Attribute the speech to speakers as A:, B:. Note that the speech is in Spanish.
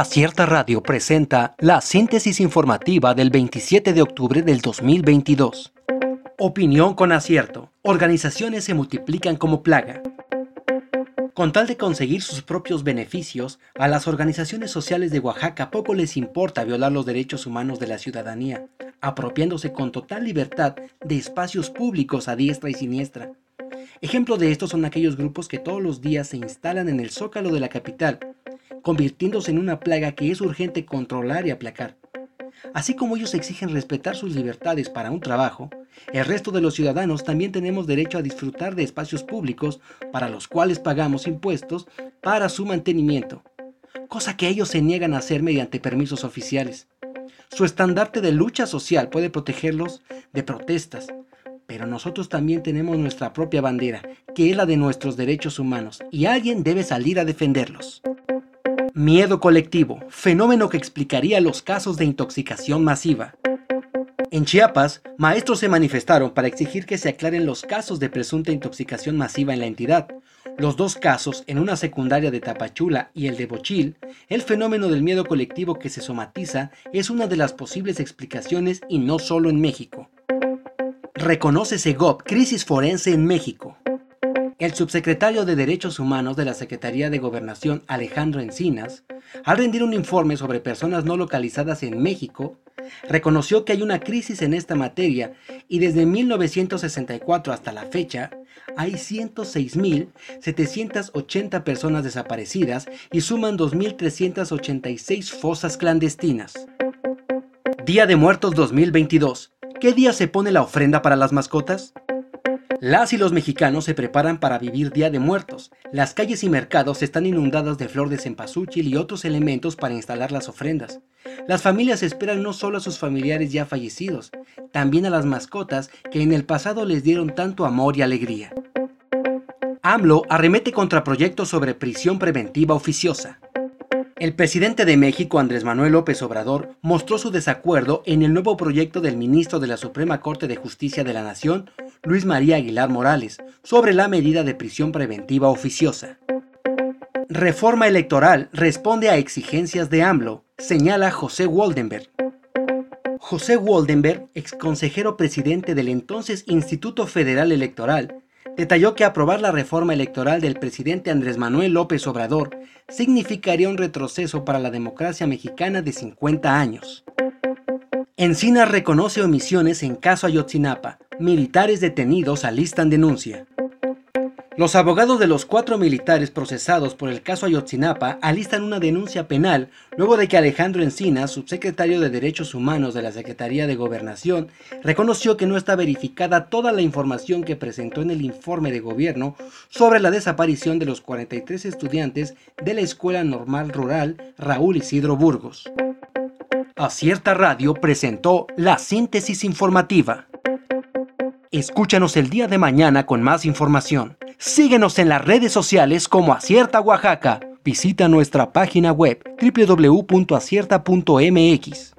A: Acierta Radio presenta la síntesis informativa del 27 de octubre del 2022. Opinión con acierto. Organizaciones se multiplican como plaga. Con tal de conseguir sus propios beneficios, a las organizaciones sociales de Oaxaca poco les importa violar los derechos humanos de la ciudadanía, apropiándose con total libertad de espacios públicos a diestra y siniestra. Ejemplo de esto son aquellos grupos que todos los días se instalan en el zócalo de la capital, convirtiéndose en una plaga que es urgente controlar y aplacar. Así como ellos exigen respetar sus libertades para un trabajo, el resto de los ciudadanos también tenemos derecho a disfrutar de espacios públicos para los cuales pagamos impuestos para su mantenimiento, cosa que ellos se niegan a hacer mediante permisos oficiales. Su estandarte de lucha social puede protegerlos de protestas, pero nosotros también tenemos nuestra propia bandera, que es la de nuestros derechos humanos, y alguien debe salir a defenderlos. Miedo colectivo, fenómeno que explicaría los casos de intoxicación masiva. En Chiapas, maestros se manifestaron para exigir que se aclaren los casos de presunta intoxicación masiva en la entidad. Los dos casos, en una secundaria de Tapachula y el de Bochil, el fenómeno del miedo colectivo que se somatiza es una de las posibles explicaciones y no solo en México. Reconoce Segov crisis forense en México. El subsecretario de Derechos Humanos de la Secretaría de Gobernación, Alejandro Encinas, al rendir un informe sobre personas no localizadas en México, reconoció que hay una crisis en esta materia y desde 1964 hasta la fecha hay 106.780 personas desaparecidas y suman 2.386 fosas clandestinas. Día de Muertos 2022. ¿Qué día se pone la ofrenda para las mascotas? Las y los mexicanos se preparan para vivir Día de Muertos. Las calles y mercados están inundadas de flor de cempasúchil y otros elementos para instalar las ofrendas. Las familias esperan no solo a sus familiares ya fallecidos, también a las mascotas que en el pasado les dieron tanto amor y alegría. AMLO arremete contra proyectos sobre prisión preventiva oficiosa. El presidente de México, Andrés Manuel López Obrador, mostró su desacuerdo en el nuevo proyecto del ministro de la Suprema Corte de Justicia de la Nación, Luis María Aguilar Morales, sobre la medida de prisión preventiva oficiosa. Reforma electoral responde a exigencias de AMLO, señala José Waldenberg. José Waldenberg, exconsejero presidente del entonces Instituto Federal Electoral, detalló que aprobar la reforma electoral del presidente Andrés Manuel López Obrador significaría un retroceso para la democracia mexicana de 50 años. Encinas reconoce omisiones en caso Ayotzinapa. Militares detenidos alistan denuncia. Los abogados de los cuatro militares procesados por el caso Ayotzinapa alistan una denuncia penal luego de que Alejandro Encinas, subsecretario de Derechos Humanos de la Secretaría de Gobernación, reconoció que no está verificada toda la información que presentó en el informe de gobierno sobre la desaparición de los 43 estudiantes de la Escuela Normal Rural Raúl Isidro Burgos. Acierta Radio presentó la síntesis informativa. Escúchanos el día de mañana con más información. Síguenos en las redes sociales como Acierta Oaxaca. Visita nuestra página web www.acierta.mx.